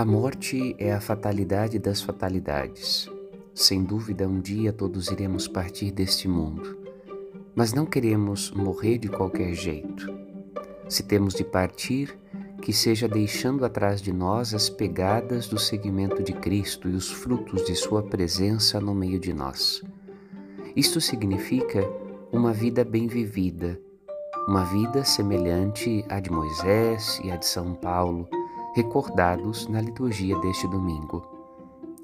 A morte é a fatalidade das fatalidades. Sem dúvida, um dia todos iremos partir deste mundo, mas não queremos morrer de qualquer jeito. Se temos de partir, que seja deixando atrás de nós as pegadas do seguimento de Cristo e os frutos de Sua presença no meio de nós. Isto significa uma vida bem vivida, uma vida semelhante à de Moisés e à de São Paulo, recordados na liturgia deste domingo.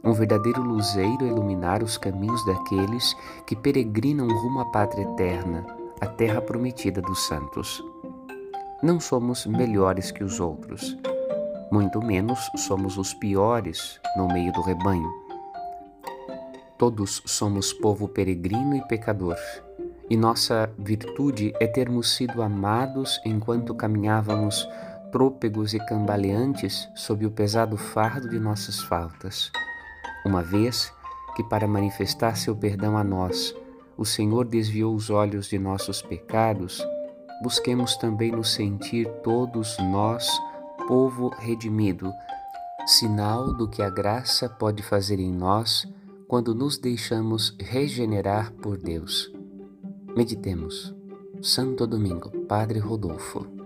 Um verdadeiro luzeiro a iluminar os caminhos daqueles que peregrinam rumo à pátria eterna, a terra prometida dos santos. Não somos melhores que os outros, muito menos somos os piores no meio do rebanho. Todos somos povo peregrino e pecador, e nossa virtude é termos sido amados enquanto caminhávamos trôpegos e cambaleantes sob o pesado fardo de nossas faltas. Uma vez que, para manifestar seu perdão a nós, o Senhor desviou os olhos de nossos pecados, busquemos também nos sentir todos nós, povo redimido, sinal do que a graça pode fazer em nós quando nos deixamos regenerar por Deus. Meditemos. Santo Domingo, Padre Rodolfo.